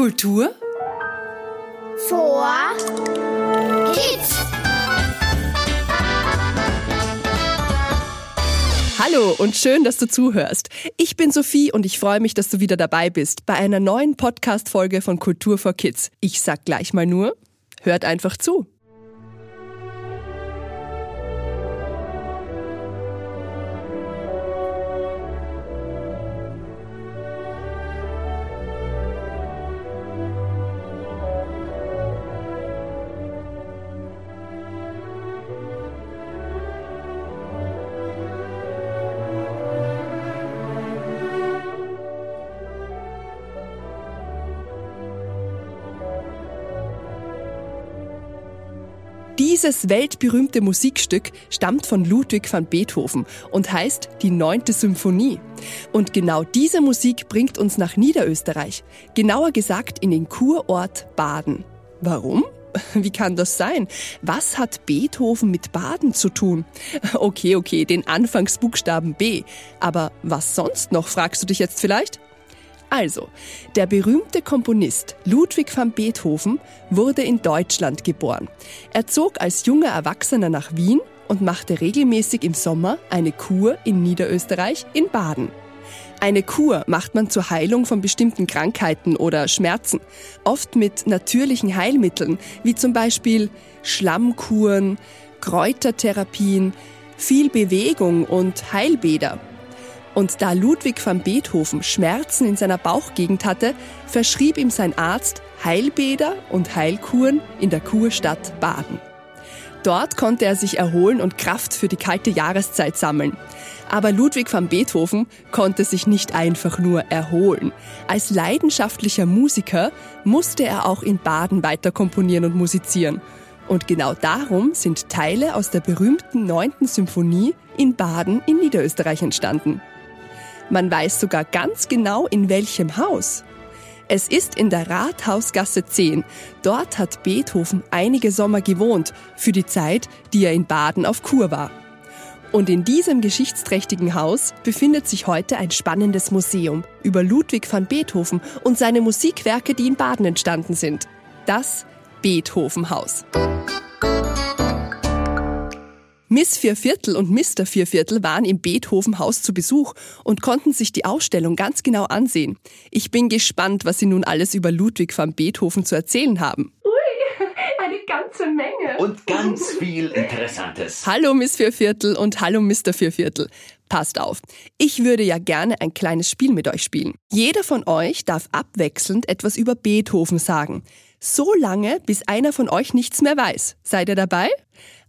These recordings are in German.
Kultur vor Kids. Hallo und schön, dass du zuhörst. Ich bin Sophie und ich freue mich, dass du wieder dabei bist bei einer neuen Podcast-Folge von Kultur for Kids. Ich sag gleich mal nur, hört einfach zu. Dieses weltberühmte Musikstück stammt von Ludwig van Beethoven und heißt die neunte Symphonie. Und genau diese Musik bringt uns nach Niederösterreich, genauer gesagt in den Kurort Baden. Warum? Wie kann das sein? Was hat Beethoven mit Baden zu tun? Okay, okay, den Anfangsbuchstaben B. Aber was sonst noch, fragst du dich jetzt vielleicht? Also, der berühmte Komponist Ludwig van Beethoven wurde in Deutschland geboren. Er zog als junger Erwachsener nach Wien und machte regelmäßig im Sommer eine Kur in Niederösterreich in Baden. Eine Kur macht man zur Heilung von bestimmten Krankheiten oder Schmerzen, oft mit natürlichen Heilmitteln, wie zum Beispiel Schlammkuren, Kräutertherapien, viel Bewegung und Heilbäder. Und da Ludwig van Beethoven Schmerzen in seiner Bauchgegend hatte, verschrieb ihm sein Arzt Heilbäder und Heilkuren in der Kurstadt Baden. Dort konnte er sich erholen und Kraft für die kalte Jahreszeit sammeln. Aber Ludwig van Beethoven konnte sich nicht einfach nur erholen. Als leidenschaftlicher Musiker musste er auch in Baden weiter komponieren und musizieren. Und genau darum sind Teile aus der berühmten 9. Symphonie in Baden in Niederösterreich entstanden. Man weiß sogar ganz genau, in welchem Haus. Es ist in der Rathausgasse 10. Dort hat Beethoven einige Sommer gewohnt, für die Zeit, die er in Baden auf Kur war. Und in diesem geschichtsträchtigen Haus befindet sich heute ein spannendes Museum über Ludwig van Beethoven und seine Musikwerke, die in Baden entstanden sind. Das Beethovenhaus. Miss Vierviertel und Mr. Vierviertel waren im Beethoven-Haus zu Besuch und konnten sich die Ausstellung ganz genau ansehen. Ich bin gespannt, was sie nun alles über Ludwig van Beethoven zu erzählen haben. Ui, eine ganze Menge. Und ganz viel Interessantes. Hallo Miss Vierviertel und hallo Mr. Vierviertel. Passt auf. Ich würde ja gerne ein kleines Spiel mit euch spielen. Jeder von euch darf abwechselnd etwas über Beethoven sagen. So lange, bis einer von euch nichts mehr weiß. Seid ihr dabei?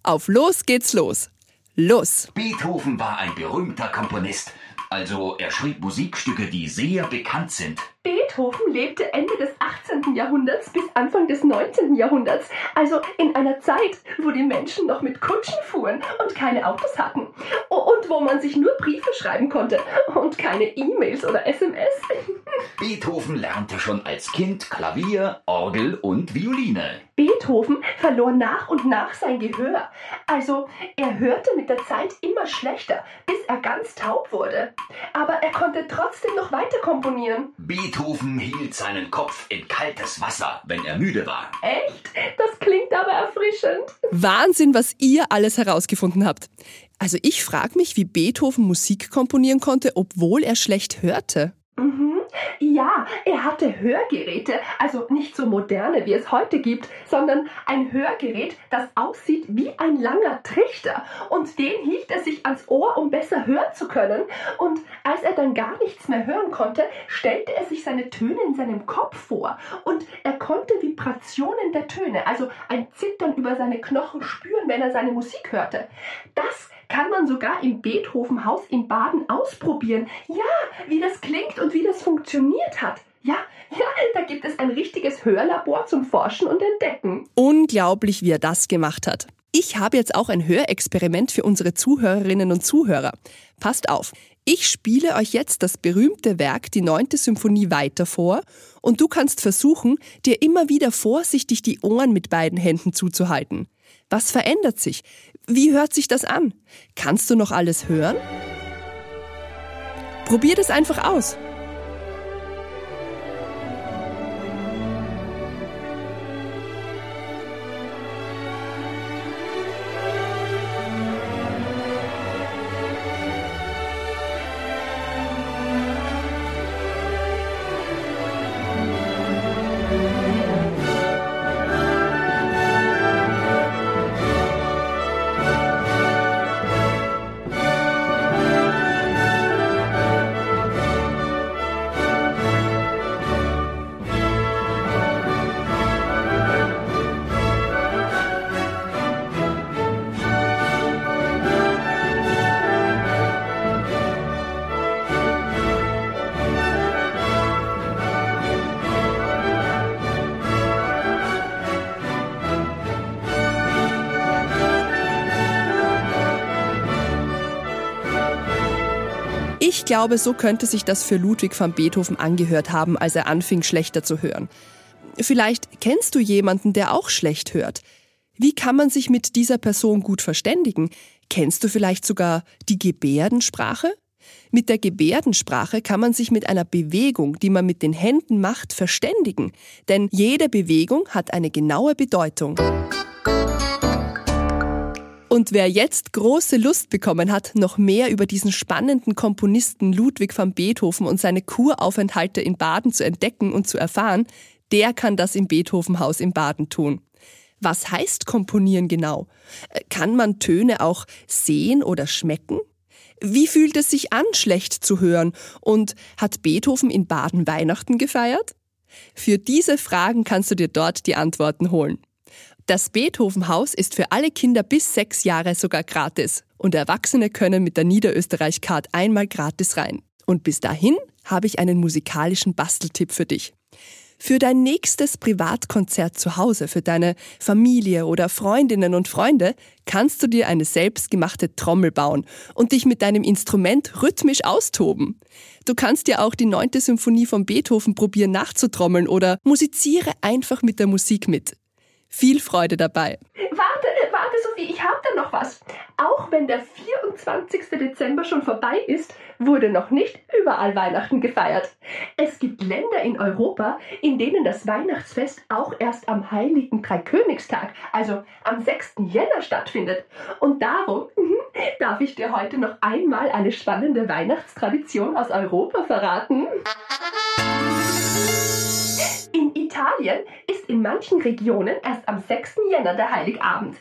Auf los geht's los. Los! Beethoven war ein berühmter Komponist. Also er schrieb Musikstücke, die sehr bekannt sind. Beethoven lebte Ende des 18. Jahrhunderts bis Anfang des 19. Jahrhunderts, also in einer Zeit, wo die Menschen noch mit Kutschen fuhren und keine Autos hatten und wo man sich nur Briefe schreiben konnte und keine E-Mails oder SMS. Beethoven lernte schon als Kind Klavier, Orgel und Violine. Beethoven verlor nach und nach sein Gehör. Also er hörte mit der Zeit immer schlechter, bis er ganz taub wurde. Aber er konnte trotzdem noch weiter komponieren. Beethoven hielt seinen Kopf in kaltes Wasser, wenn er müde war. Echt? Das klingt aber erfrischend. Wahnsinn, was ihr alles herausgefunden habt. Also ich frage mich, wie Beethoven Musik komponieren konnte, obwohl er schlecht hörte. Mhm. Ja, er hatte Hörgeräte, also nicht so moderne, wie es heute gibt, sondern ein Hörgerät, das aussieht wie ein langer Trichter. Und den hielt er sich ans Ohr, um besser hören zu können. Und als er dann gar nichts mehr hören konnte, stellte er sich seine Töne in seinem Kopf vor. Und er konnte Vibrationen der Töne, also ein Zittern über seine Knochen spüren, wenn er seine Musik hörte. Das kann man sogar im Beethovenhaus in Baden ausprobieren. Ja, wie das klingt und wie das funktioniert hat. Ja, ja, da gibt es ein richtiges Hörlabor zum Forschen und Entdecken. Unglaublich, wie er das gemacht hat. Ich habe jetzt auch ein Hörexperiment für unsere Zuhörerinnen und Zuhörer. Passt auf. Ich spiele euch jetzt das berühmte Werk, die neunte Symphonie, weiter vor und du kannst versuchen, dir immer wieder vorsichtig die Ohren mit beiden Händen zuzuhalten. Was verändert sich? Wie hört sich das an? Kannst du noch alles hören? Probier das einfach aus. Glaube, so könnte sich das für Ludwig van Beethoven angehört haben, als er anfing, schlechter zu hören. Vielleicht kennst du jemanden, der auch schlecht hört. Wie kann man sich mit dieser Person gut verständigen? Kennst du vielleicht sogar die Gebärdensprache? Mit der Gebärdensprache kann man sich mit einer Bewegung, die man mit den Händen macht, verständigen, denn jede Bewegung hat eine genaue Bedeutung. Und wer jetzt große Lust bekommen hat, noch mehr über diesen spannenden Komponisten Ludwig van Beethoven und seine Kuraufenthalte in Baden zu entdecken und zu erfahren, der kann das im Beethovenhaus in Baden tun. Was heißt komponieren genau? Kann man Töne auch sehen oder schmecken? Wie fühlt es sich an, schlecht zu hören? Und hat Beethoven in Baden Weihnachten gefeiert? Für diese Fragen kannst du dir dort die Antworten holen. Das Beethovenhaus ist für alle Kinder bis sechs Jahre sogar gratis und Erwachsene können mit der Niederösterreich-Card einmal gratis rein. Und bis dahin habe ich einen musikalischen Basteltipp für dich. Für dein nächstes Privatkonzert zu Hause, für deine Familie oder Freundinnen und Freunde, kannst du dir eine selbstgemachte Trommel bauen und dich mit deinem Instrument rhythmisch austoben. Du kannst dir auch die neunte Symphonie von Beethoven probieren nachzutrommeln oder musiziere einfach mit der Musik mit. Viel Freude dabei. Warte, warte, Sophie, ich habe da noch was. Auch wenn der 24. Dezember schon vorbei ist, wurde noch nicht überall Weihnachten gefeiert. Es gibt Länder in Europa, in denen das Weihnachtsfest auch erst am heiligen Dreikönigstag, also am 6. Jänner stattfindet. Und darum mhm, darf ich dir heute noch einmal eine spannende Weihnachtstradition aus Europa verraten. In Italien in manchen Regionen erst am 6. Jänner der Heiligabend.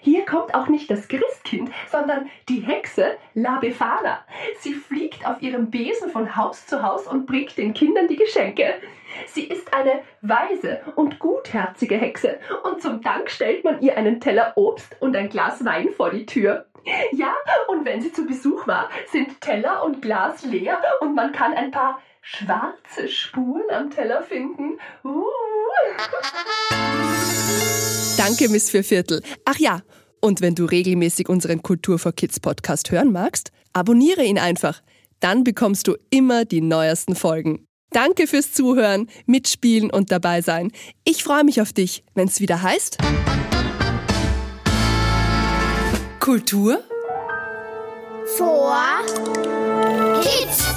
Hier kommt auch nicht das Christkind, sondern die Hexe La Befana. Sie fliegt auf ihrem Besen von Haus zu Haus und bringt den Kindern die Geschenke. Sie ist eine weise und gutherzige Hexe und zum Dank stellt man ihr einen Teller Obst und ein Glas Wein vor die Tür. Ja, und wenn sie zu Besuch war, sind Teller und Glas leer und man kann ein paar schwarze Spuren am Teller finden. Uh. Danke, Miss Vierviertel. Ach ja, und wenn du regelmäßig unseren Kultur for Kids Podcast hören magst, abonniere ihn einfach. Dann bekommst du immer die neuesten Folgen. Danke fürs Zuhören, Mitspielen und dabei sein. Ich freue mich auf dich, wenn es wieder heißt. Kultur vor Kids.